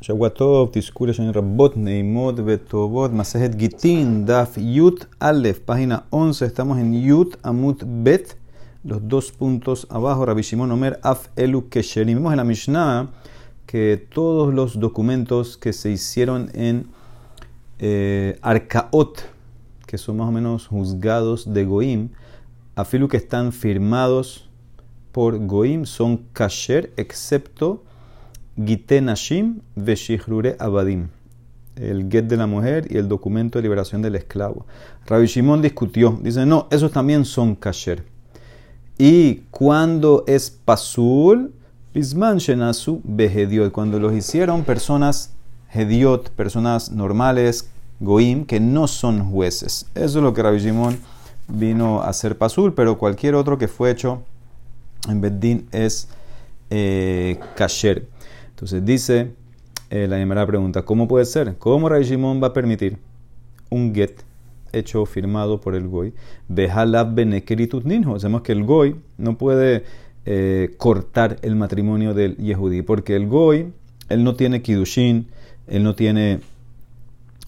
Shavuatov, Tiskure, Rabot, Neimot, Betovot, Masejet Gitin, Daf, Yut, Aleph, página 11, estamos en Yut, Amut, Bet, los dos puntos abajo, Rabbi Shimon Omer, Af, Elu, Kesherim. Vimos en la Mishnah que todos los documentos que se hicieron en Arcaot, que son más o menos juzgados de Goim, afilu que están firmados por Goim, son kasher, excepto Gitenashim Veshihrure Abadim. El get de la mujer y el documento de liberación del esclavo. Rabbi Shimon discutió. Dice, no, esos también son kasher. Y cuando es pasul, bisman shenasu behediot. Cuando los hicieron personas hediot, personas normales, goim, que no son jueces. Eso es lo que Rabbi Shimon vino a hacer pasul, pero cualquier otro que fue hecho en Beddin es eh, kasher. Entonces dice eh, la primera pregunta, ¿cómo puede ser? ¿Cómo Ray Shimon va a permitir un get hecho, firmado por el Goy? Benekeritut ninjo. Sabemos que el Goy no puede eh, cortar el matrimonio del Yehudi, porque el Goy, él no tiene kidushin, él no tiene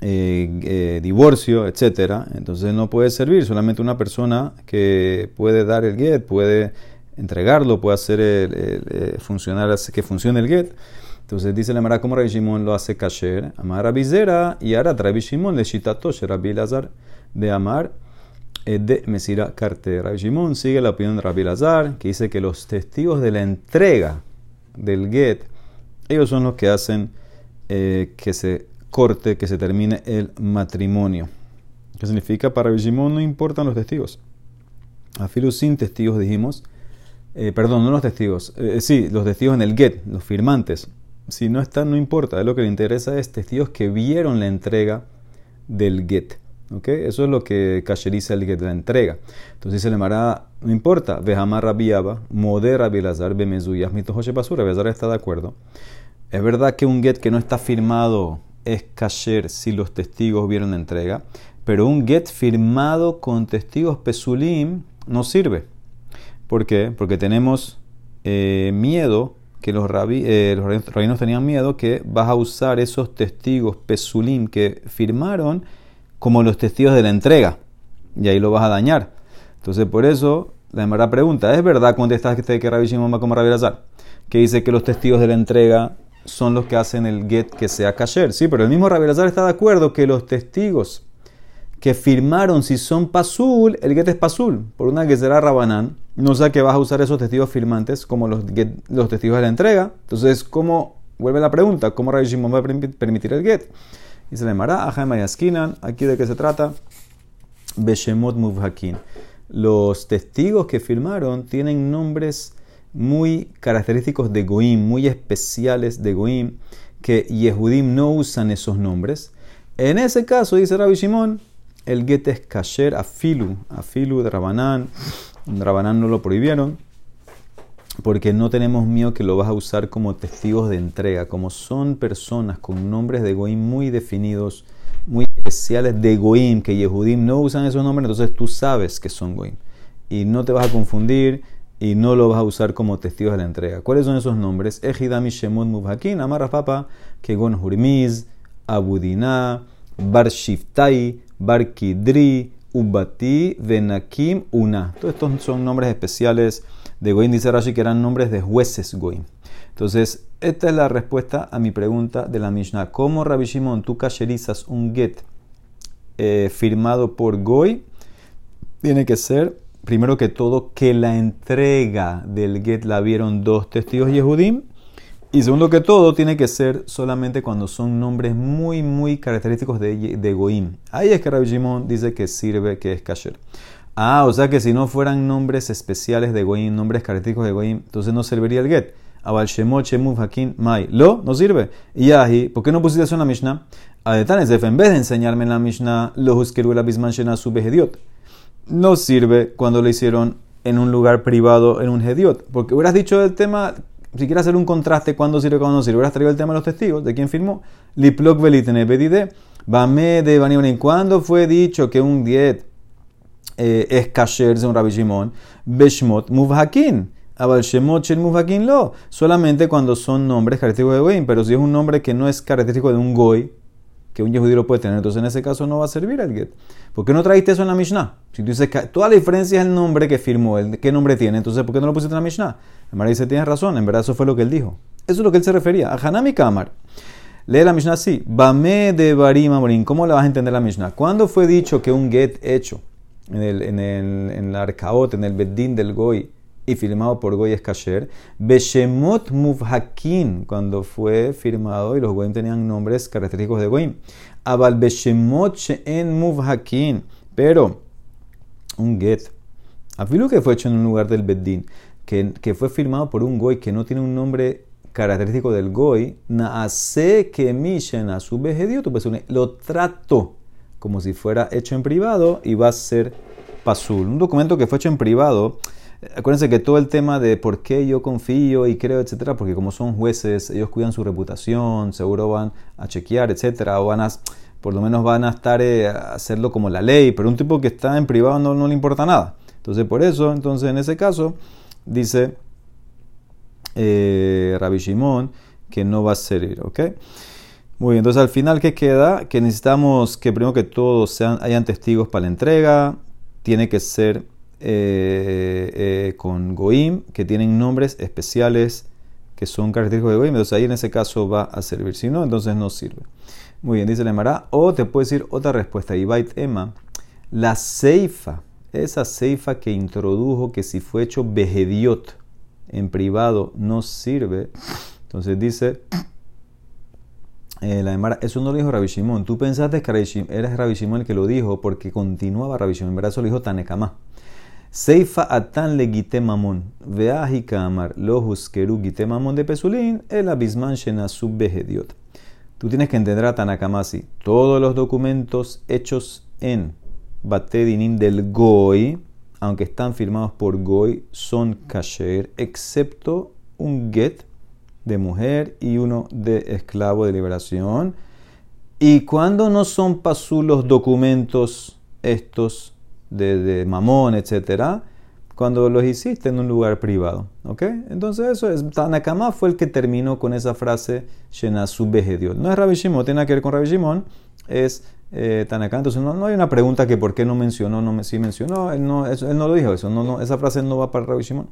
eh, divorcio, etc. Entonces no puede servir. Solamente una persona que puede dar el get, puede entregarlo, puede hacer el, funcionar, que funcione el get. Entonces dice la Mara como Rabbi Shimon lo hace kasher, amar Rabbi Zera y ahora Rabbi Shimon le shitatosh Rabbi Lazar de amar eh, de Mesira Karte. Rabbi Shimon sigue la opinión de Rabbi Lazar que dice que los testigos de la entrega del get, ellos son los que hacen eh, que se corte, que se termine el matrimonio. ¿Qué significa? Para Rabbi Shimon no importan los testigos. A sin testigos dijimos, eh, perdón, no los testigos, sí, los testigos en el get, los firmantes si no están, no importa. Lo que le interesa es testigos que vieron la entrega del get. ¿Okay? Eso es lo que cacheriza el get la entrega. Entonces le mará, no importa, Vejamar rabiaba, moder rabilazar, bemezuyas, mitojoche basura, Belazar está de acuerdo. Es verdad que un get que no está firmado es kasher si los testigos vieron la entrega, pero un get firmado con testigos pesulim no sirve. ¿Por qué? Porque tenemos eh, miedo que los, eh, los rabinos tenían miedo que vas a usar esos testigos pesulim que firmaron como los testigos de la entrega. Y ahí lo vas a dañar. Entonces, por eso, la demara pregunta, ¿es verdad contestaste que Rabbi Shimon va como Rabbi Lazar? Que dice que los testigos de la entrega son los que hacen el get que sea kasher. Sí, pero el mismo Rabbi Lazar está de acuerdo que los testigos que firmaron si son pasul, el get es pasul, por una que será rabanán, no sé que vas a usar esos testigos firmantes como los, los testigos de la entrega. Entonces, ¿cómo vuelve la pregunta? ¿Cómo Rabbi Shimon va a permitir el get? Y se le llamará Aja Mayaskinan. ¿Aquí de qué se trata? Beshemot Muvhakin. Los testigos que firmaron tienen nombres muy característicos de Goim, muy especiales de Goim, que Yehudim no usan esos nombres. En ese caso, dice Rabbi Shimon, el get es kasher afilu, afilu de Rabanán. Rabanán no lo prohibieron porque no tenemos miedo que lo vas a usar como testigos de entrega, como son personas con nombres de Goim muy definidos, muy especiales de Goim, que Yehudim no usan esos nombres, entonces tú sabes que son Goim. Y no te vas a confundir y no lo vas a usar como testigos de la entrega. ¿Cuáles son esos nombres? Ejidami Shemot Mubhakin, Amar Papa, Kegon Hurmiz, Abudina, Bar Shiftai, Bar Kidri, Ubati, Venakim, Una. Todos estos son nombres especiales de Goim, dice Rashi, que eran nombres de jueces Goim. Entonces, esta es la respuesta a mi pregunta de la Mishnah. ¿Cómo, Rabbi Shimon, tú cacherizas un get eh, firmado por Goy? Tiene que ser, primero que todo, que la entrega del get la vieron dos testigos Yehudim y segundo que todo, tiene que ser solamente cuando son nombres muy, muy característicos de, de Goim. Ahí es que Rabbi Shimon dice que sirve, que es kasher. Ah, o sea que si no fueran nombres especiales de Goim, nombres característicos de Goim, entonces no serviría el get. Abal Shemot, Shemuf, Hakim, Mai. Lo, no sirve. Y ahí, ¿por qué no pusiste eso en la Mishnah? Adetanes, en vez de enseñarme en la Mishnah, lo huskeru la bisman shena su behediot. No sirve cuando lo hicieron en un lugar privado, en un hediot. Porque hubieras dicho el tema si quieres hacer un contraste, ¿cuándo sirve, cuándo no sirve? Hubieras traído el tema de los testigos, ¿de quién firmó? Liplok velitene bedide, bame de bani ¿Cuándo fue dicho que un diet eh, es kasher, un Rabbi Shimon? Beshmot muvhakin. Abal Shemot Shel lo. Solamente cuando son nombres característicos de Goim. Pero si es un nombre que no es característico de un Goy, que un judío lo puede tener, entonces en ese caso no va a servir el get. ¿Por qué no trajiste eso en la Mishnah? Si tú dices que toda la diferencia es el nombre que firmó, el, qué nombre tiene, entonces ¿por qué no lo pusiste en la Mishnah? Mara dice, tienes razón, en verdad eso fue lo que él dijo. Eso es lo que él se refería. A Hanami Kamar. Lee la Mishnah así. Bame de Barim Amorim. ¿Cómo la vas a entender la Mishnah? ¿Cuándo fue dicho que un get hecho en el, en el, la arcaot, en el bedín del goy, y firmado por Goy es kasher. Beshemot Muvhakin, cuando fue firmado y los Goyim tenían nombres característicos de Goyim. Abal Beshemot en Muvhakin. Pero un get, afilo que fue hecho en un lugar del Beddin, que, que fue firmado por un Goy que no tiene un nombre característico del Goy, naase que mishen a su lo trato como si fuera hecho en privado y va a ser pasul. Un documento que fue hecho en privado Acuérdense que todo el tema de por qué yo confío y creo, etcétera, porque como son jueces, ellos cuidan su reputación, seguro van a chequear, etcétera, o van a, por lo menos van a estar eh, a hacerlo como la ley, pero un tipo que está en privado no, le importa nada. Entonces, por eso, entonces en ese caso, dice eh, Rabbi Shimon que no va a servir, ¿ok? Muy bien, entonces al final, ¿qué queda? Que necesitamos que primero que todos sean, hayan testigos para la entrega, tiene que ser eh, eh, con Goim, que tienen nombres especiales que son característicos de Goim, entonces ahí en ese caso va a servir. Si no, entonces no sirve. Muy bien, dice la Emara. O te puede decir otra respuesta. Ibait Emma, la ceifa, esa ceifa que introdujo que si fue hecho behediot en privado no sirve. Entonces dice eh, la Emara, eso no lo dijo Rabbi Shimon. Tú pensaste que eres Rabbi Shimon el que lo dijo porque continuaba Rabbi Shimon. En verdad eso lo dijo Tanekama. Seifa atan le gite mamon. Veahi kamar lo huskeru gite mamon de pesulín. El abisman sub behediot. Tú tienes que entender a Tanakamasi. Todos los documentos hechos en Batedinim del Goy, aunque están firmados por Goy, son kasher, excepto un get de mujer y uno de esclavo de liberación. Y cuando no son pasul los documentos estos de, mamón, etcétera, cuando los hiciste en un lugar privado. ¿Ok? Entonces, eso es. Tanakama fue el que terminó con esa frase, Shenasu No es Rabbi Shimon, tiene que ver con Rabbi Shimon, es eh, Tanakama. Entonces, no, hay una pregunta que por qué no mencionó, no sí mencionó, él no, él no lo dijo, eso, no, no, esa frase no va para Rabbi Shimon.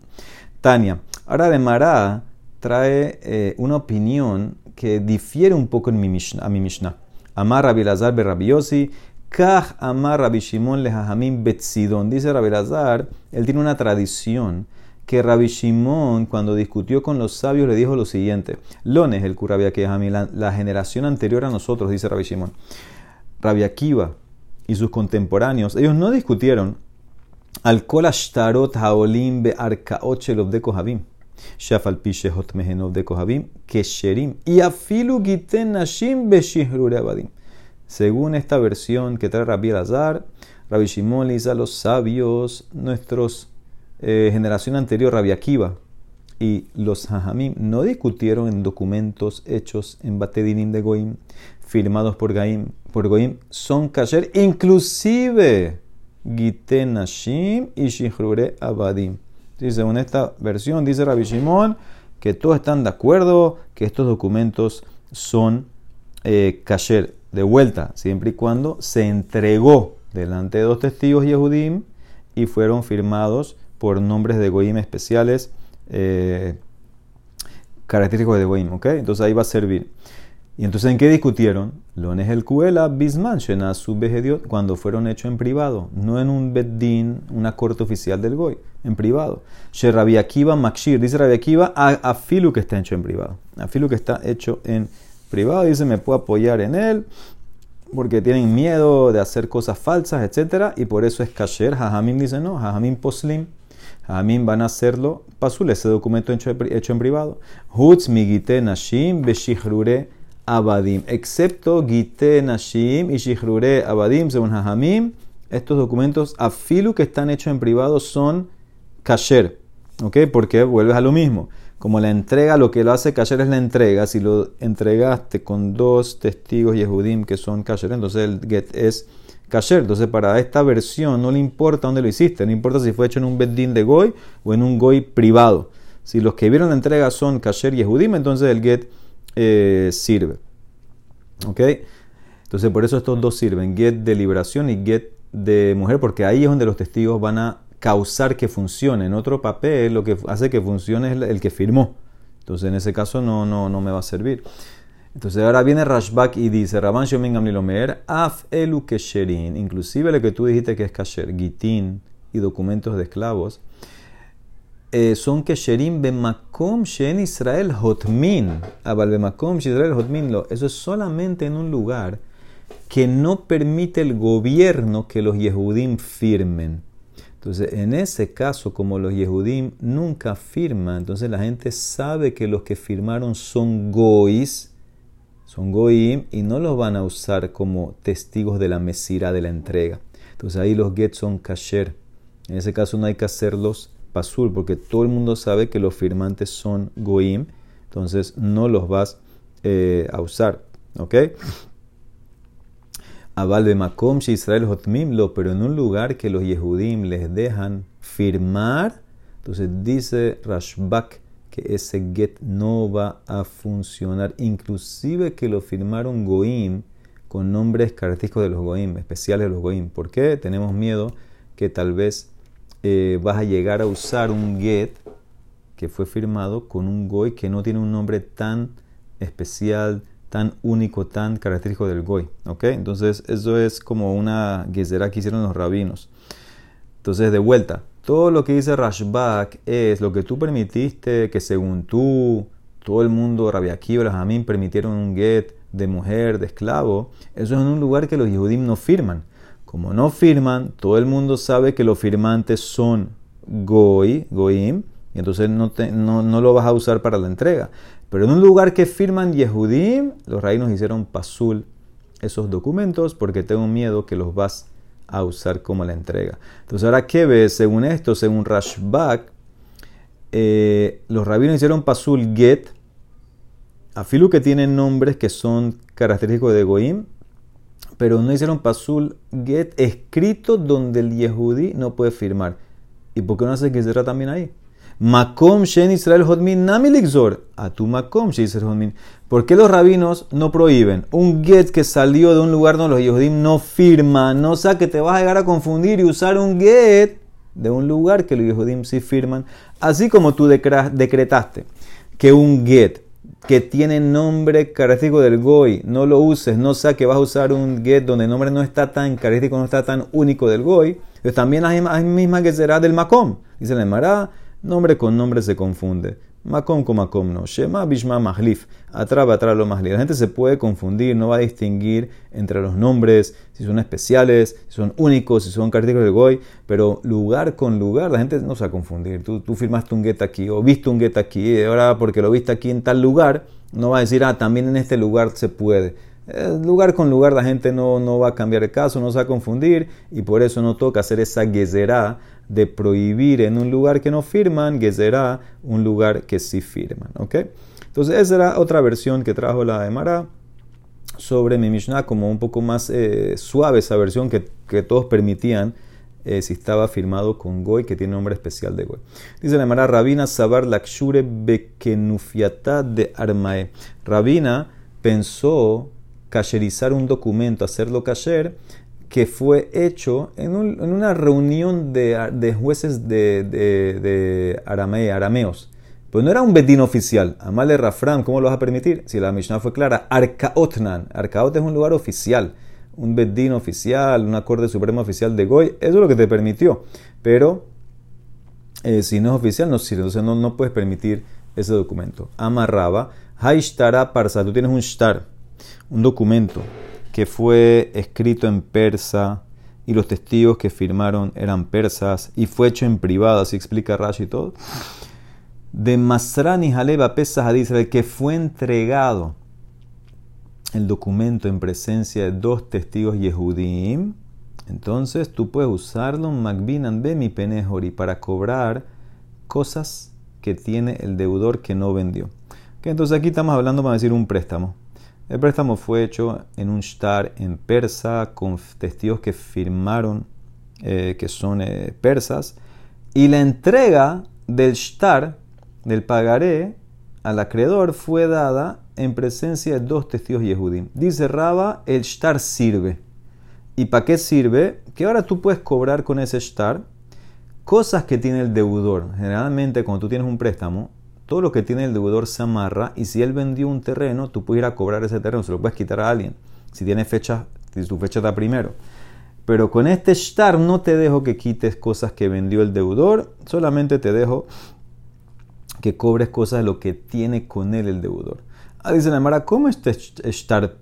Tania. Ahora de Mará trae eh, una opinión que difiere un poco en mi Mishnah, a mi Mishnah. Amar Rabbi Lazar Berrabiosi Kaj amar Rabbi Shimon lejajamim betzidon. Dice Rabbi Lazar, él tiene una tradición que Rabbi Shimon, cuando discutió con los sabios, le dijo lo siguiente: Lones, el Kurabia la, la generación anterior a nosotros, dice Rabbi Shimon. Rabbi Akiva y sus contemporáneos, ellos no discutieron al kol ashtarot haolim be arkaot de kohabim. Shafal pishehot mehenov de kohabim kesherim. Y afilu giten nashim be abadim. Según esta versión que trae Rabbi Azar, Rabbi Shimon le dice a los sabios, nuestros eh, generación anterior, Rabbi Akiva y los Hajamim, no discutieron en documentos hechos en Batedinim de Goim, firmados por, por Goim, son kasher, inclusive Gitenashim y Shihrure Abadim. según esta versión, dice Rabbi Shimon, que todos están de acuerdo que estos documentos son eh, kasher de vuelta, siempre y cuando se entregó delante de dos testigos Yehudim y fueron firmados por nombres de Goim especiales, eh, característicos de Goim, ¿ok? Entonces ahí va a servir. ¿Y entonces en qué discutieron? Lones el Kuela, Bisman, cuando fueron hechos en privado, no en un Beddin, una corte oficial del Goy, en privado. She Akiva Makshir, dice Rabbi Akiva, a, Filu que está hecho en privado, a Filu que está hecho en privado, dice, me puedo apoyar en él, porque tienen miedo de hacer cosas falsas, etc. Y por eso es kasher. Jajamim dice no, Jajamim poslim. Jajamim van a hacerlo pasul, ese documento hecho, hecho en privado. Hutz migite nashim beshihrure abadim. Excepto gite nashim y shihrure abadim, según Jajamim, estos documentos afilu que están hechos en privado son kasher. ¿Ok? Porque vuelves a lo mismo como la entrega, lo que lo hace kasher es la entrega. Si lo entregaste con dos testigos Yehudim que son kasher, entonces el get es kasher. Entonces, para esta versión no le importa dónde lo hiciste, no importa si fue hecho en un beddin de goy o en un goy privado. Si los que vieron la entrega son kasher y Yehudim, entonces el get eh, sirve. ¿Ok? Entonces, por eso estos dos sirven, get de liberación y get de mujer, porque ahí es donde los testigos van a causar que funcione. En otro papel, lo que hace que funcione es el que firmó. Entonces, en ese caso no, no, no me va a servir. Entonces ahora viene Rashbak y dice, Rabban Shomin Gamlilomer, Af elu kesherin, inclusive lo que tú dijiste que es kasher, gitin y documentos de esclavos, eh, son kesherin bemakom shen Israel hotmin, abal bemakom Israel hotmin, eso es solamente en un lugar que no permite el gobierno que los Yehudim firmen. Entonces, en ese caso, como los Yehudim nunca firman, entonces la gente sabe que los que firmaron son gois, son goim, y no los van a usar como testigos de la mesira de la entrega. Entonces ahí los get son kasher. En ese caso no hay que hacerlos pasul, porque todo el mundo sabe que los firmantes son goim, entonces no los vas eh, a usar. ¿Ok? Aval Makom Israel Hotmimlo, pero en un lugar que los Yehudim les dejan firmar, entonces dice Rashbak que ese get no va a funcionar, inclusive que lo firmaron Goim con nombres característicos de los Goim, especiales de los Goim. ¿Por qué? Tenemos miedo que tal vez eh, vas a llegar a usar un get que fue firmado con un Goy que no tiene un nombre tan especial, tan único, tan característico del goy. ¿Ok? Entonces, eso es como una guisera que hicieron los rabinos. Entonces, de vuelta, todo lo que dice Rashbak es lo que tú permitiste, que según tú, todo el mundo, Akiva, Jamín, permitieron un get de mujer, de esclavo. Eso es en un lugar que los Yehudim no firman. Como no firman, todo el mundo sabe que los firmantes son goy, goyim, y entonces no, no, no, lo vas a usar para la entrega. Pero en un lugar que firman Yehudim, los reinos hicieron pasul esos documentos porque tengo miedo que los vas a usar como la entrega. Entonces, ahora, ¿qué ves? Según esto, según Rashbak, eh, los rabinos hicieron pasul get, afilu que tienen nombres que son característicos de Goim, pero no hicieron pasul get escrito donde el Yehudí no puede firmar. ¿Y por qué no hace que será también ahí? Makom Shen Israel Hodmin Namilixor. A tu Makom Shen Israel Hodmin. ¿Por qué los rabinos no prohíben un get que salió de un lugar donde los Yehudim no firman? No sea que te vas a llegar a confundir y usar un get de un lugar que los Yehudim sí firman. Así como tú decretaste que un get que tiene nombre característico del Goy, no lo uses, no sea que vas a usar un get donde el nombre no está tan característico, no está tan único del Goy, pues también hay misma que será del Makom. Dice la Emara, Nombre con nombre se confunde. Makom con makom no. Shema bishma mahlif. Atrás atrás lo mahlif. La gente se puede confundir, no va a distinguir entre los nombres, si son especiales, si son únicos, si son característicos de goy, pero lugar con lugar, la gente no se va a confundir. Tú, tú firmaste un aquí o viste un get aquí, y ahora porque lo viste aquí en tal lugar, no va a decir, ah, también en este lugar se puede. Eh, lugar con lugar la gente no, no va a cambiar el caso, no se va a confundir y por eso no toca hacer esa gezerá de prohibir en un lugar que no firman, gezerá un lugar que sí firman. Entonces esa era otra versión que trajo la Emara sobre mi Mishnah, como un poco más eh, suave esa versión que, todos permitían eh, si estaba firmado con Goy, que tiene nombre especial de Goy. Dice la Emara, Rabina Sabar Lakshure Bekenufiata de Armae. Rabina pensó cacherizar un documento, hacerlo cacher, que fue hecho en, una reunión de, jueces de, arameos. Pues no era un bedín oficial. Amale Rafram, ¿cómo lo vas a permitir? Si la Mishnah fue clara, Arcaotnan. Arcaot es un lugar oficial. Un bedín oficial, una corte suprema oficial de Goy. Eso es lo que te permitió. Pero eh, si no es oficial, no sirve. Entonces no, no puedes permitir ese documento. Amarraba. Haishtara parsa. Tú tienes un shtar un documento que fue escrito en persa y los testigos que firmaron eran persas y fue hecho en privado, así explica Rashi y todo. De Masrani Haleba Pesas Israel, que fue entregado el documento en presencia de dos testigos Yehudim, entonces tú puedes usarlo en Bemi Penejori para cobrar cosas que tiene el deudor que no vendió. entonces aquí estamos hablando para decir un préstamo El préstamo fue hecho en un shtar en persa con testigos que firmaron eh, que son eh, persas y la entrega del shtar, del pagaré, al acreedor fue dada en presencia de dos testigos yehudim. Dice Raba, el shtar sirve. ¿Y para qué sirve? Que ahora tú puedes cobrar con ese shtar cosas que tiene el deudor. Generalmente cuando tú tienes un préstamo, todo lo que tiene el deudor se amarra y si él vendió un terreno, tú puedes ir a cobrar ese terreno, se lo puedes quitar a alguien. Si tiene fecha, si tu fecha está primero. Pero con este shtar no te dejo que quites cosas que vendió el deudor, solamente te dejo que cobres cosas de lo que tiene con él el deudor. Ah, dice la Mara, ¿cómo este shtar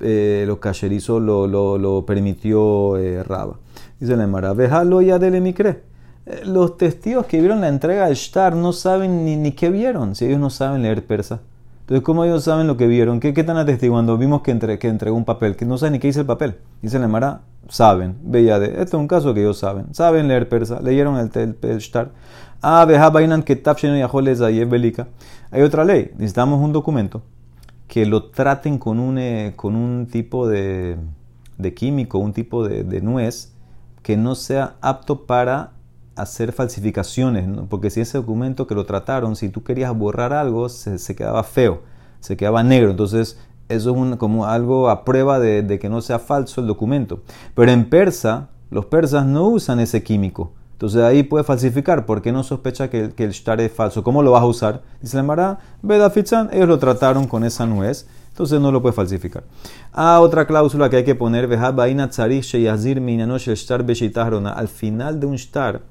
eh, lo cacherizo lo, lo, permitió eh, Raba? Dice la Mara, déjalo ya de mi. Eh, los testigos que vieron la entrega del shtar no saben ni, qué vieron, si ellos no saben leer persa. Entonces, ¿cómo ellos saben lo que vieron? ¿Qué, qué están atestiguando? Vimos que, entre, que entregó un papel, que no saben ni qué dice el papel. Dice la Mara, saben, veía de. Este es un caso que ellos saben. Saben leer persa, leyeron el, el, el shtar. Que Hay otra ley. Necesitamos un documento que lo traten con un, eh, tipo de, de, químico, un tipo de, de, nuez que no sea apto para hacer falsificaciones, porque si ese documento que lo trataron, si tú querías borrar algo, se, quedaba feo, se quedaba negro. Entonces, eso es como algo a prueba de, que no sea falso el documento. Pero en persa, los persas no usan ese químico. Entonces ahí puede falsificar. ¿Por qué no sospecha que, el shtar es falso? ¿Cómo lo vas a usar? Dice la Mara, Beda ellos lo trataron con esa nuez. Entonces no lo puede falsificar. Ah, otra cláusula que hay que poner. Al final de un shtar,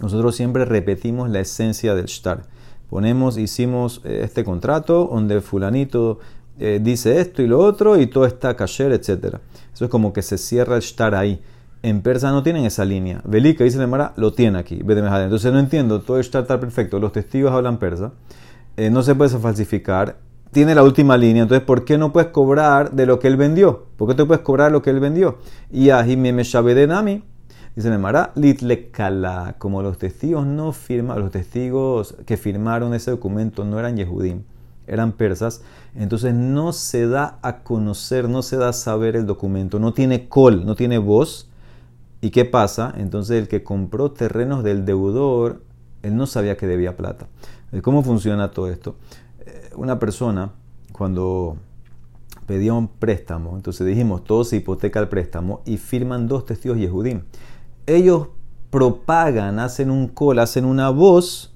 nosotros siempre repetimos la esencia del shtar. Ponemos, hicimos eh, este contrato donde fulanito eh, dice esto y lo otro y todo está kasher, etc. Eso es como que se cierra el shtar ahí. En persa no tienen esa línea. Velika dice Mara, lo tiene aquí. Entonces no entiendo, todo el shtar está perfecto. Los testigos hablan persa. Eh, no se puede falsificar. Tiene la última línea. Entonces, ¿por qué no puedes cobrar de lo que él vendió? ¿Por qué te puedes cobrar lo que él vendió? Y a me Nami Dice Nemara, litlekala, como los testigos no firman, los testigos que firmaron ese documento no eran Yehudim, eran persas, entonces no se da a conocer, no se da a saber el documento, no tiene col, no tiene voz. ¿Y qué pasa? Entonces el que compró terrenos del deudor, él no sabía que debía plata. ¿Cómo funciona todo esto? Eh, una persona, cuando pedía un préstamo, entonces dijimos, todo se hipoteca el préstamo y firman dos testigos Yehudim ellos propagan, hacen un call, hacen una voz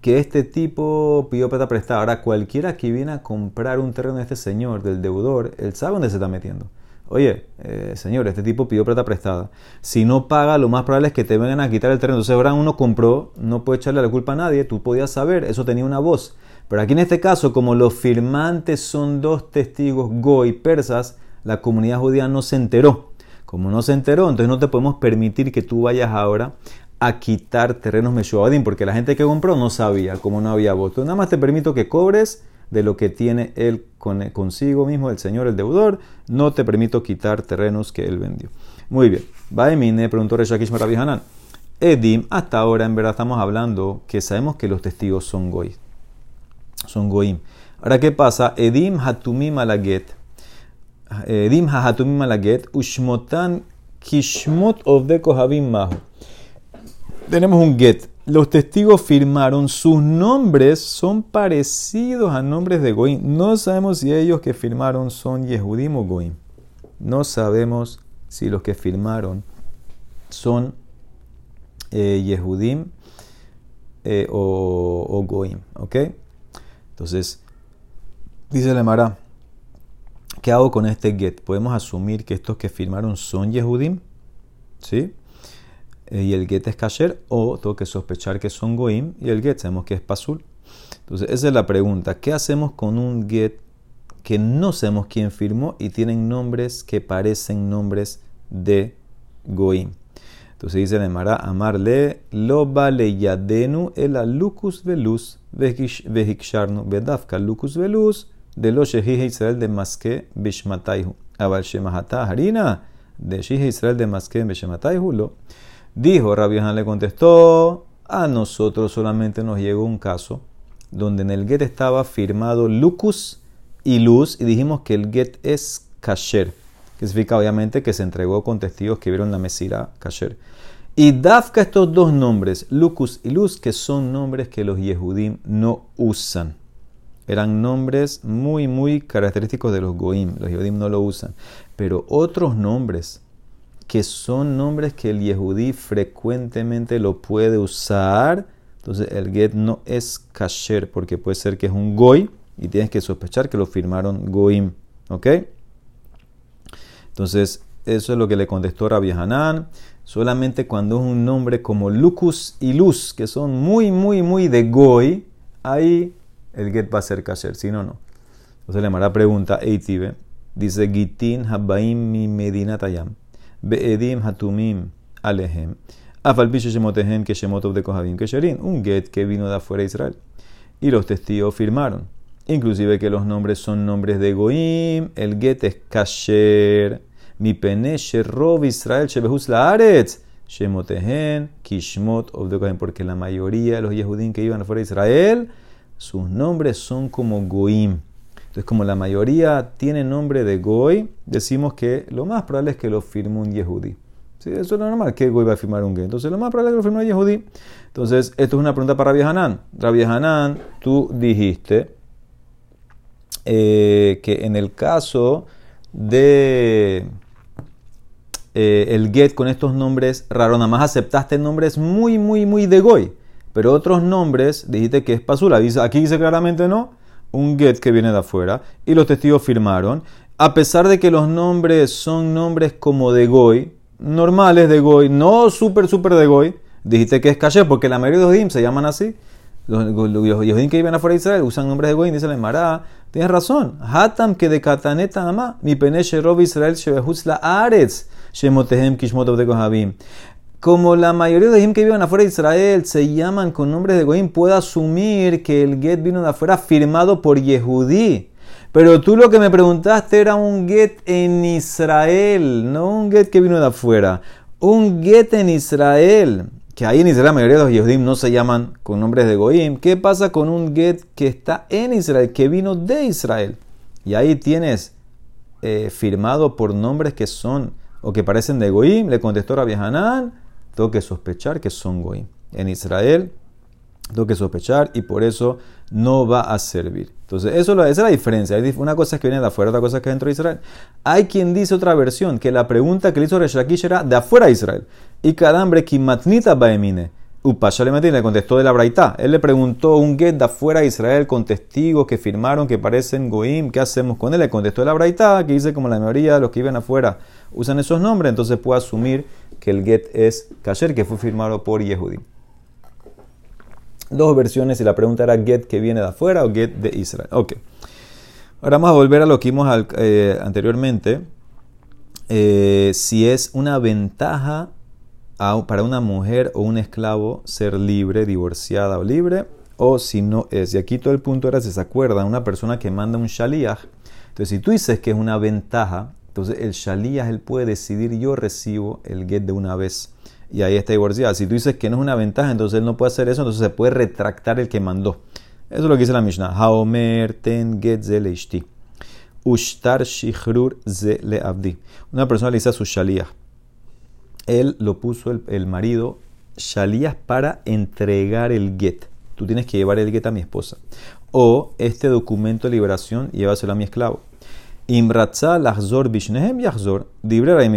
que este tipo pidió plata prestada. Ahora, cualquiera que viene a comprar un terreno de este señor, del deudor, él sabe dónde se está metiendo. Oye, eh, señor, este tipo pidió plata prestada. Si no paga, lo más probable es que te vengan a quitar el terreno. Entonces, ahora uno compró, no puede echarle la culpa a nadie, tú podías saber, eso tenía una voz. Pero aquí en este caso, como los firmantes son dos testigos goy persas, la comunidad judía no se enteró. Como no se enteró, entonces no te podemos permitir que tú vayas ahora a quitar terrenos Meshuadim, porque la gente que compró no sabía, como no había voto. Nada más te permito que cobres de lo que tiene él consigo mismo, el señor, el deudor. No te permito quitar terrenos que él vendió. Muy bien. Baemine preguntó Reshakish Marabi Hanan. Edim, hasta ahora en verdad estamos hablando que sabemos que los testigos son goy. Son goim. Ahora, ¿qué pasa? Edim hatumim alaget Dim hahatumim malaget, ushmotan kishmot de kohabim mahu. Tenemos un get. Los testigos firmaron, sus nombres son parecidos a nombres de Goim. No sabemos si ellos que firmaron son Yehudim o Goim. No sabemos si los que firmaron son eh, Yehudim eh, o, o, Goim. ¿Ok? Entonces, dice la Mara. ¿Qué hago con este get? Podemos asumir que estos que firmaron son Yehudim, ¿sí? Eh, y el get es kasher, o tengo que sospechar que son goim, y el get sabemos que es pasul. Entonces, esa es la pregunta. ¿Qué hacemos con un get que no sabemos quién firmó y tienen nombres que parecen nombres de goim? Entonces dice Nemara, amarle lo vale yadenu el alucus velus vehiksharnu bedafka lucus velus de los Shehije Israel de Maske Bishmataihu. Abal Shemahata Harina de Shehije Israel de Maske Bishmataihu. Dijo, Rabbi Han le contestó, a nosotros solamente nos llegó un caso donde en el get estaba firmado Lucus y luz y dijimos que el get es kasher, que significa obviamente que se entregó con testigos que vieron la mesira kasher. Y Dafka estos dos nombres, Lucus y Luz, que son nombres que los Yehudim no usan. Eran nombres muy, muy característicos de los Goim. Los Yehudim no lo usan. Pero otros nombres, que son nombres que el Yehudí frecuentemente lo puede usar, entonces el get no es kasher, porque puede ser que es un Goy y tienes que sospechar que lo firmaron Goim. ¿Ok? Entonces, eso es lo que le contestó Rabbi Hanan. Solamente cuando es un nombre como Lucus y Luz, que son muy, muy, muy de Goy, ahí el get va a ser kasher, si no, no. Entonces le mara pregunta, Eitibe, dice Gitin Habaim mi Medina Tayam, Beedim Hatumim Alehem, Afalpiche Shemotehem que Shemotov de Kohabim Kesherin, un get que vino de afuera de Israel. Y los testigos firmaron. Inclusive que los nombres son nombres de Goim, el get es kasher mi pene Rob Israel shebehus laaretz shemotehen kishmot obdekohen porque la mayoría de los Yehudim que iban afuera de Israel sus nombres son como goim entonces como la mayoría tiene nombre de goy decimos que lo más probable es que lo firme un Yehudí ¿Sí? Eso es normal, que Goy va a firmar un Goy. Entonces, lo más probable es que lo firme un Yehudí. Entonces, esto es una pregunta para Rabbi Hanan. Rabbi Hanan, tú dijiste eh, que en el caso de eh, el get con estos nombres raros, nada más aceptaste nombres muy, muy, muy de goy. Pero otros nombres dijiste que es pasula. Aquí dice claramente no, un get que viene de afuera. Y los testigos firmaron. A pesar de que los nombres son nombres como de goy, normales de goy, no súper, súper de goy, dijiste que es caché, porque la mayoría de los dim se llaman así. Los, los, que viven afuera de Israel usan nombres de goy, dice la Emara. Tienes razón. Hatam que de kataneta ama, mi rob Israel shebehutz la aretz. Como la mayoría de Goim que viven afuera de Israel se llaman con nombres de Goim, puedo asumir que el get vino de afuera firmado por Yehudí. Pero tú lo que me preguntaste era un get en Israel, no un get que vino de afuera. Un get en Israel. Que ahí en Israel la mayoría de los Yehudim no se llaman con nombres de Goim. ¿Qué pasa con un get que está en Israel, que vino de Israel? Y ahí tienes eh, firmado por nombres que son o que parecen de Goim, le contestó Rabbi Hanan, tengo que sospechar que son Goim. En Israel tengo que sospechar y por eso no va a servir. Entonces, eso, esa es la diferencia. Una cosa es que viene de afuera, otra cosa es que dentro de Israel. Hay quien dice otra versión, que la pregunta que le hizo Reshakish era de afuera de Israel. Y cada hombre, Kimatnita Baemine. Upasha le contestó de la Braita. Él le preguntó un get de afuera de Israel con testigos que firmaron que parecen Goim. ¿Qué hacemos con él? Le contestó de la Braita, que dice como la mayoría de los que viven afuera usan esos nombres, entonces puedo asumir que el get es kasher, que fue firmado por Yehudi. Dos versiones y la pregunta era get que viene de afuera o get de Israel. Ok. Ahora vamos a volver a lo que vimos eh, anteriormente. Eh, si es una ventaja para una mujer o un esclavo ser libre, divorciada o libre, o si no es. Y aquí todo el punto era, si se acuerdan, una persona que manda un shaliach. Entonces, si tú dices que es una ventaja, entonces el shalías, él puede decidir, yo recibo el get de una vez. Y ahí está divorciada. Si tú dices que no es una ventaja, entonces él no puede hacer eso, entonces se puede retractar el que mandó. Eso es lo que dice la Mishnah. Haomer ten get Ushtar shichrur ze abdi. Una persona le dice su shalías. Él lo puso el, marido shalías para entregar el get. Tú tienes que llevar el get a mi esposa. O este documento de liberación, llévaselo a mi esclavo. Imratza lachzor bishnehem yachzor. Dibre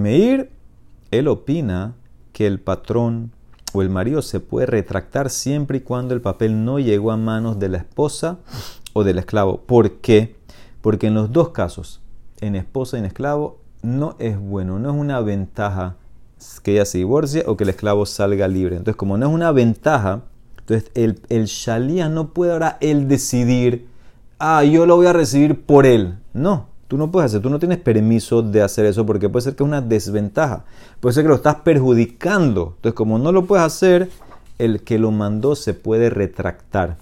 Meir. Él opina que el patrón o el marido se puede retractar siempre y cuando el papel no llegó a manos de la esposa o del esclavo. ¿Por qué? Porque en los dos casos, en esposa y en esclavo, no es bueno, no es una ventaja que ella se divorcie o que el esclavo salga libre. Entonces, como no es una ventaja, entonces el, el shalía no puede ahora él decidir ah, yo lo voy a recibir por él. No, tú no puedes hacer, tú no tienes permiso de hacer eso porque puede ser que es una desventaja, puede ser que lo estás perjudicando. Entonces, como no lo puedes hacer, el que lo mandó se puede retractar.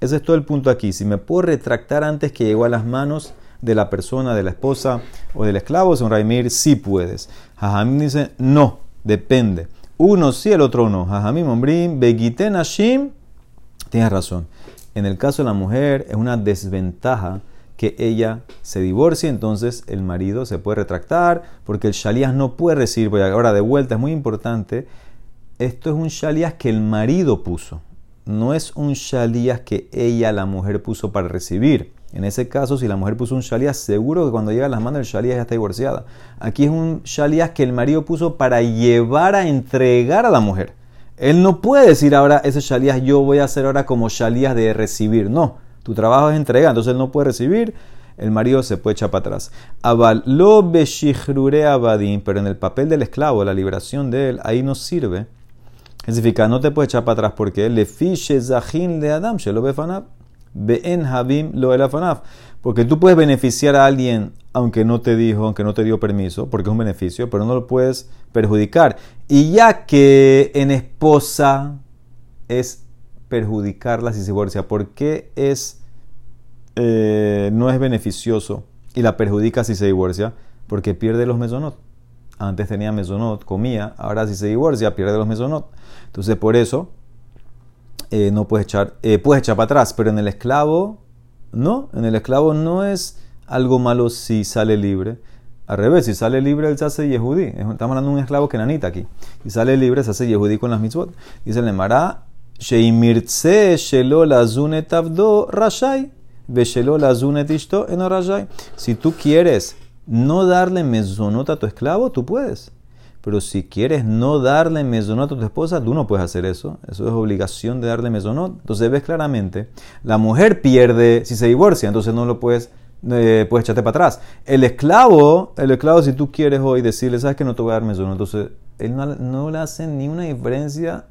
Ese es todo el punto aquí. Si me puedo retractar antes que llegó a las manos de la persona, de la esposa o del esclavo, son Raimir, sí puedes. Jajamim dice, no, depende. Uno sí, el otro no. Jajamim, Ombrim, Begiten Hashim, tienes razón. En el caso de la mujer es una desventaja que ella se divorcie, entonces el marido se puede retractar, porque el shalías no puede recibir, ahora de vuelta es muy importante, esto es un shalías que el marido puso, no es un shalías que ella, la mujer, puso para recibir. En ese caso, si la mujer puso un shalías, seguro que cuando llega las manos el shalías ya está divorciada. Aquí es un shalías que el marido puso para llevar a entregar a la mujer. Él no puede decir ahora ese shalías yo voy a hacer ahora como shalías de recibir. No, tu trabajo es entregar, entonces él no puede recibir, el marido se puede echar para atrás. Abal lo abadim, pero en el papel del esclavo, la liberación de él, ahí no sirve. Significa, no te puedes echar para atrás porque le fiche zahin de Adam, befanab, lo elafanab. Porque tú puedes beneficiar a alguien aunque no te dijo, aunque no te dio permiso, porque es un beneficio, pero no lo puedes perjudicar. Y ya que en esposa es perjudicarla si se divorcia? ¿Por qué es, eh, no es beneficioso y la perjudica si se divorcia? Porque pierde los mesonot. Antes tenía mesonot, comía, ahora si se divorcia pierde los mesonot. Entonces por eso eh, no puedes echar, eh, puedes echar para atrás, pero en el esclavo no, en el esclavo no es algo malo si sale libre. Al revés, si sale libre, él se hace yehudí. Estamos hablando de un esclavo que nanita aquí. Si sale libre, se hace yehudí con las mitzvot. Dice el Emara, Sheimirtze shelo lazunet avdo rashai, shelo lazunet ishto eno rashai. Si tú quieres no darle mezonot a tu esclavo, tú puedes. Pero si quieres no darle mezonot a tu esposa, tú no puedes hacer eso. Eso es obligación de darle mezonot. Entonces ves claramente, la mujer pierde si se divorcia, entonces no lo puedes, eh, puedes echarte para atrás. El esclavo, el esclavo si tú quieres hoy decirle, sabes que no te voy a dar mezonot, entonces él no, no le hace ni una diferencia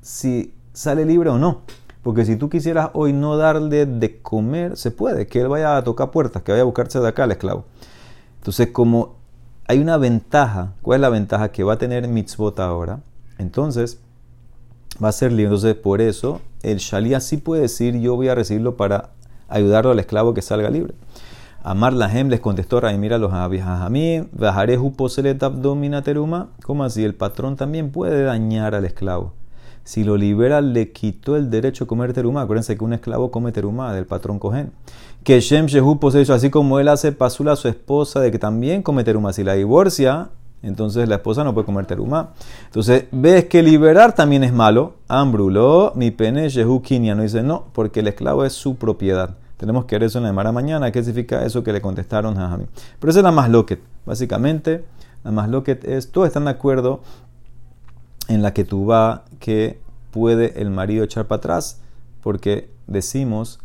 si sale libre o no. Porque si tú quisieras hoy no darle de comer, se puede, que él vaya a tocar puertas, que vaya a buscarse de acá el esclavo. Entonces, como hay una ventaja, ¿cuál es la ventaja? Que va a tener mitzvot ahora, entonces va a ser libre. Entonces, por eso, el shalía sí puede decir, yo voy a recibirlo para ayudarlo al esclavo que salga libre. Amar la les contestó mira los mí, bajareju poselet abdomina teruma. ¿Cómo así? El patrón también puede dañar al esclavo si lo libera, le quitó el derecho a comer terumá. Acuérdense que un esclavo come terumá del patrón Cohen. Que Shem Shehu posee así como él hace pasula a su esposa de que también come terumá. Si la divorcia, entonces la esposa no puede comer terumá. Entonces, ves que liberar también es malo. Ambruló, mi pene Shehu Kinya. No dice no, porque el esclavo es su propiedad. Tenemos que ver eso en la Mara mañana. ¿Qué significa eso que le contestaron a? Pero esa es la más loquet. Básicamente, la más loquet es, todos están de acuerdo en la que tú va que puede el marido echar para atrás, porque decimos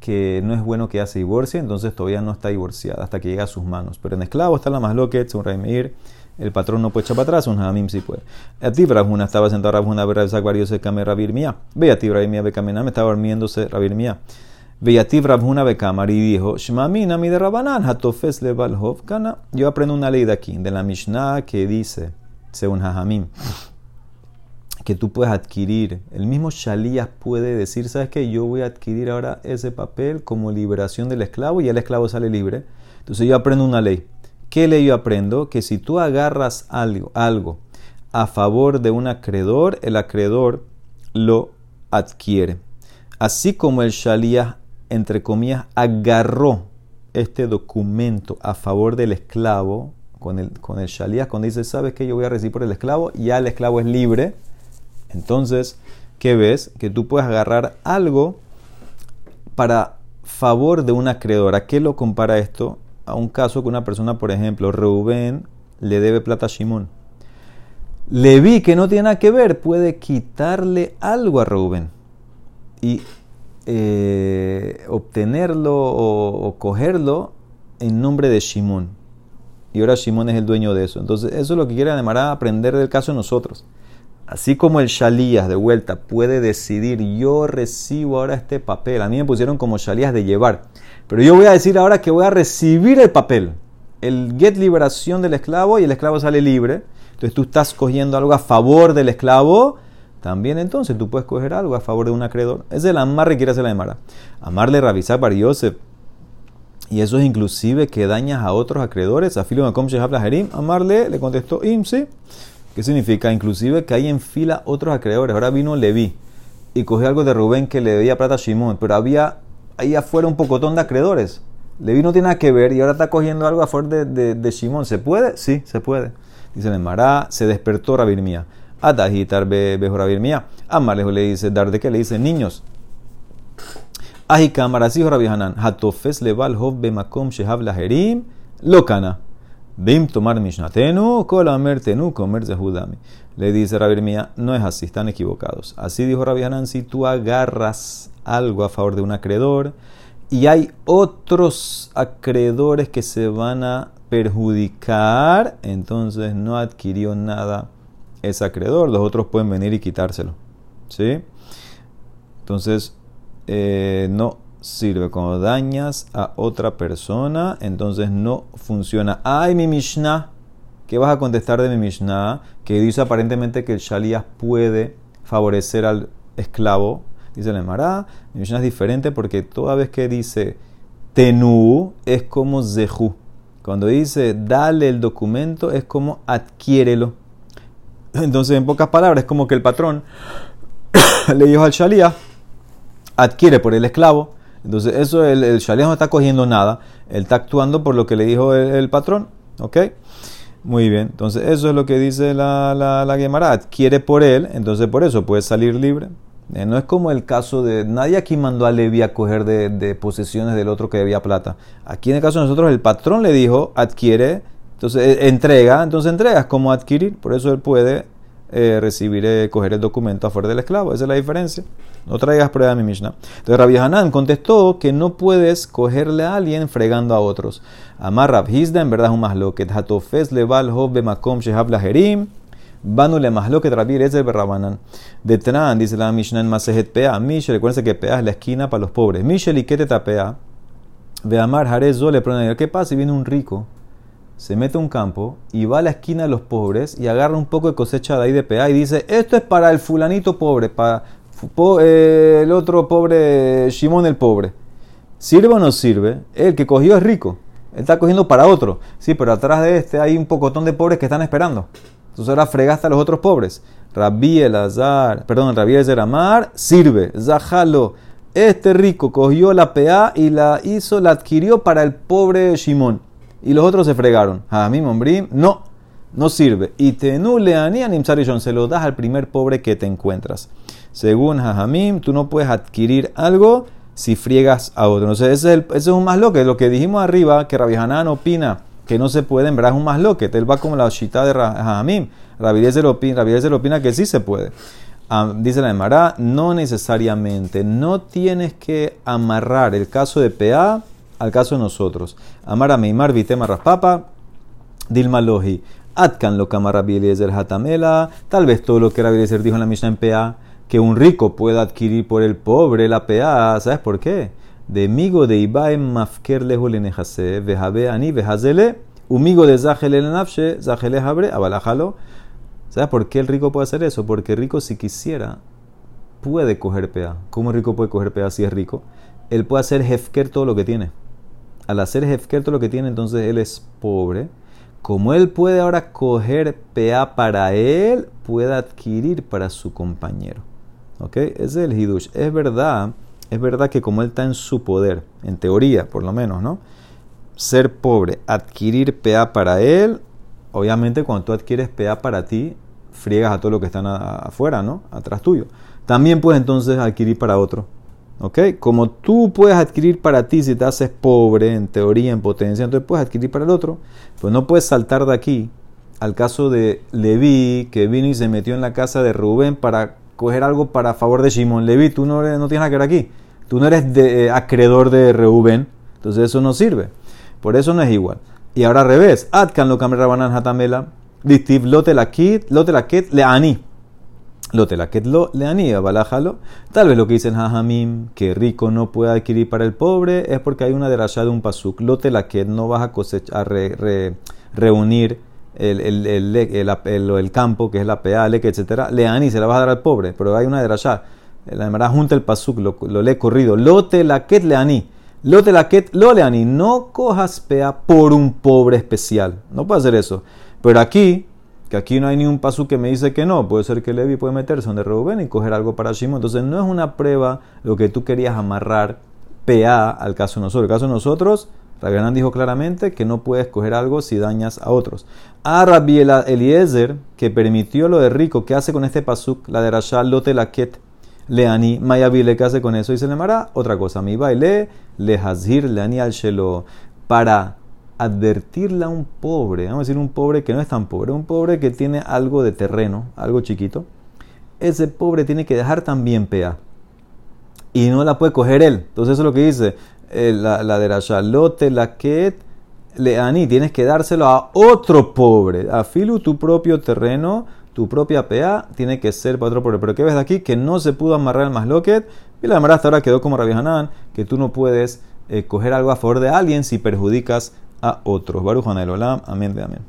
que no es bueno que ella se divorcie, entonces todavía no está divorciada hasta que llega a sus manos. Pero en esclavo está la más loca, un Raimir, el patrón no puede echar para atrás, un Hamim sí puede. A ti, Brahuna, estaba sentado Rabjuna, ver varios se came Rabir Mía. Ve a ti, Brahimía, me estaba durmiéndose Rabir Mía. Ve a ti, Rabjuna, y dijo, Shmamina, mi de Rabanan, Hatofes le Kana. Yo aprendo una ley de aquí, de la Mishnah, que dice, según Hajamim, que tú puedes adquirir. El mismo Shalías puede decir, ¿sabes qué? Yo voy a adquirir ahora ese papel como liberación del esclavo y el esclavo sale libre. Entonces yo aprendo una ley. ¿Qué ley yo aprendo? Que si tú agarras algo, algo a favor de un acreedor, el acreedor lo adquiere. Así como el Shalías, entre comillas, agarró este documento a favor del esclavo, con el, con el cuando dice, ¿sabes qué? Yo voy a recibir por el esclavo, ya el esclavo es libre entonces, ¿qué ves? Que tú puedes agarrar algo para favor de un acreedor. ¿A qué lo compara esto? A un caso que una persona, por ejemplo, Reubén le debe plata a Shimón. Leví, que no tiene nada que ver, puede quitarle algo a Reubén y eh, obtenerlo o, cogerlo en nombre de Shimón. Y ahora Shimón es el dueño de eso. Entonces, eso es lo que quiere a aprender del caso de nosotros. Así como el Shalías de vuelta puede decidir, yo recibo ahora este papel. A mí me pusieron como Shalías de llevar. Pero yo voy a decir ahora que voy a recibir el papel. El get liberación del esclavo y el esclavo sale libre. Entonces tú estás cogiendo algo a favor del esclavo. También entonces tú puedes coger algo a favor de un acreedor. Es el amarre que quiere hacer la Emara. Amarle Rabizar para Yosef. Y eso es inclusive que dañas a otros acreedores. A Filo Amarle le contestó Imsi. ¿Qué significa? Inclusive que hay en fila otros acreedores. Ahora vino Leví y cogió algo de Rubén que le debía plata a Shimón, pero había ahí afuera un pocotón de acreedores. Levi no tiene nada que ver y ahora está cogiendo algo a favor de, de, Shimon. ¿Se puede? Sí, se puede. Dice Mará, se despertó Rabirmía. Atajitar bejo Rabirmía. Amalejo le dice, dar de qué le dice, niños. Arasijo Rabbi Hanan. Hatofes leval hov bemakom shehav laherim. Lokana. Tomar. Le dice Rabbi Mía, no es así, están equivocados. Así dijo Rabbi Hanan, si tú agarras algo a favor de un acreedor y hay otros acreedores que se van a perjudicar, entonces no adquirió nada ese acreedor. Los otros pueden venir y quitárselo. ¿Sí? Entonces, eh, no sirve. Cuando dañas a otra persona, entonces no funciona. Ay, mi Mishnah. ¿Qué vas a contestar de mi Mishnah? Que dice aparentemente que el Shaliah puede favorecer al esclavo. Dice el Emara. Mi Mishnah es diferente porque toda vez que dice Tenú es como Zehu. Cuando dice dale el documento es como adquiérelo. Entonces, en pocas palabras, es como que el patrón le dijo al Shaliah adquiere por el esclavo entonces, eso el, el no está cogiendo nada, él está actuando por lo que le dijo el, patrón. ¿Ok? Muy bien, entonces eso es lo que dice la, la, la Gemara, adquiere por él, entonces por eso puede salir libre. Eh, no es como el caso de. Nadie aquí mandó a Levi a coger de, de, posesiones del otro que debía plata. Aquí en el caso de nosotros, el patrón le dijo adquiere, entonces eh, entrega, entonces entregas como adquirir. Por eso él puede eh, recibir, eh, coger el documento afuera del esclavo. Esa es la diferencia. No traigas prueba de mi Mishnah. Entonces Rabbi Hanan contestó que no puedes cogerle a alguien fregando a otros. Amar Rab en verdad es un masloquet. Hatofes leval hob bemakom shehab laherim. Banu le masloquet Rabbi Ezer berrabanan. Detran, dice la Mishnah en Masejet Pea. Mish, recuerden que Pea es la esquina para los pobres. Mishel y Pea. Ve Amar Jarezo le pregunta, ¿qué pasa si viene un rico? se mete a un campo y va a la esquina de los pobres y agarra un poco de cosecha de ahí de PA y dice, esto es para el fulanito pobre, para eh, el otro pobre, Shimón el pobre. ¿Sirve o no sirve? El que cogió es rico. Él está cogiendo para otro. Sí, pero atrás de este hay un pocotón de pobres que están esperando. Entonces ahora fregaste a los otros pobres. Rabí el Azar, perdón, Rabí el Amar, sirve. Zajalo. Este rico cogió la PA y la hizo, la adquirió para el pobre Shimón y los otros se fregaron. Jamim Ombrim, no, no sirve. Y leanía nimsarishon, se lo das al primer pobre que te encuentras. Según Jajamim, tú no puedes adquirir algo si friegas a otro. Entonces, ese es, ese es un más loque. Lo que dijimos arriba, que Rabbi Hanan opina que no se puede, en verdad es un más loque. Él va como la chita de Jajamim. Rabbi Yezer opina, que sí se puede. Ah, dice la Emara, no necesariamente. No tienes que amarrar el caso de PA al caso de nosotros. Amara Meimar Vitema Raspapa, Dilma Lohi. Atkan lo Kamara Eliezer Hatamela. Tal vez todo lo que Rabbi Eliezer dijo en la Mishnah en PA, que un rico pueda adquirir por el pobre la PA. ¿Sabes por qué? De migo de Ibaem Mafker Lejo Lenejase, Vejabe Ani Vejazele, Umigo de Zahele Lenafshe, Zahele Habre, Abalajalo. ¿Sabes por qué el rico puede hacer eso? Porque el rico, si quisiera, puede coger PA. ¿Cómo el rico puede coger PA si es rico? Él puede hacer Hefker todo lo que tiene al hacer Hefker todo lo que tiene, entonces él es pobre. Como él puede ahora coger PA para él, puede adquirir para su compañero. Es el Hidush. Es verdad, es verdad que como él está en su poder, en teoría por lo menos, ¿no? Ser pobre, adquirir PA para él, obviamente cuando tú adquieres PA para ti, friegas a todo lo que están afuera, ¿no? Atrás tuyo. También puedes entonces adquirir para otro. ¿Ok? Como tú puedes adquirir para ti si te haces pobre, en teoría, en potencia, entonces puedes adquirir para el otro. Pues no puedes saltar de aquí al caso de Leví, que vino y se metió en la casa de Rubén para coger algo para favor de Simón. Leví, tú no, no tienes nada que ver aquí. Tú no eres eh, acreedor de Rubén, entonces eso no sirve. Por eso no es igual. Y ahora al revés. Atkan lo camera banan hatamela. Distiv lote la kit, lote la kit le ani. Lo te la lo le anía, balájalo. Tal vez lo que dicen Jajamim, que rico no puede adquirir para el pobre, es porque hay una derashá de un pasuk. Lo te la no vas a cosechar, reunir el, el, el, el, campo, que es la peale, etcétera. Le ani se la vas a dar al pobre, pero hay una derashá. La demara junta el pasuk, lo, lo lee corrido. Lo te la le ani. Lo te la lo le ani. No cojas pea por un pobre especial. No puede hacer eso. Pero aquí que aquí no hay ni un paso que me dice que no. Puede ser que Levi puede meterse donde Reuben y coger algo para Shimon. Entonces no es una prueba lo que tú querías amarrar PA al caso de nosotros. El caso de nosotros, Rabbi dijo claramente que no puedes coger algo si dañas a otros. A Rabbi Eliezer, que permitió lo de rico, ¿qué hace con este pasuk? La de Rashal Lote Laket Leani Mayabile, ¿qué hace con eso? Dice Lemara, otra cosa. Mi baile, le hazir leani al shelo. Para advertirle a un pobre, vamos a decir un pobre que no es tan pobre, un pobre que tiene algo de terreno, algo chiquito, ese pobre tiene que dejar también pea. Y no la puede coger él. Entonces eso es lo que dice eh, la, la, de Rashalote, la Ket, Leani, tienes que dárselo a otro pobre. A Filu, tu propio terreno, tu propia pea, tiene que ser para otro pobre. Pero ¿qué ves de aquí? Que no se pudo amarrar el masloquet. Y la amarra hasta ahora quedó como Rabbi Hanan, que tú no puedes eh, coger algo a favor de alguien si perjudicas a otros. Baruch Olam, amén de amén.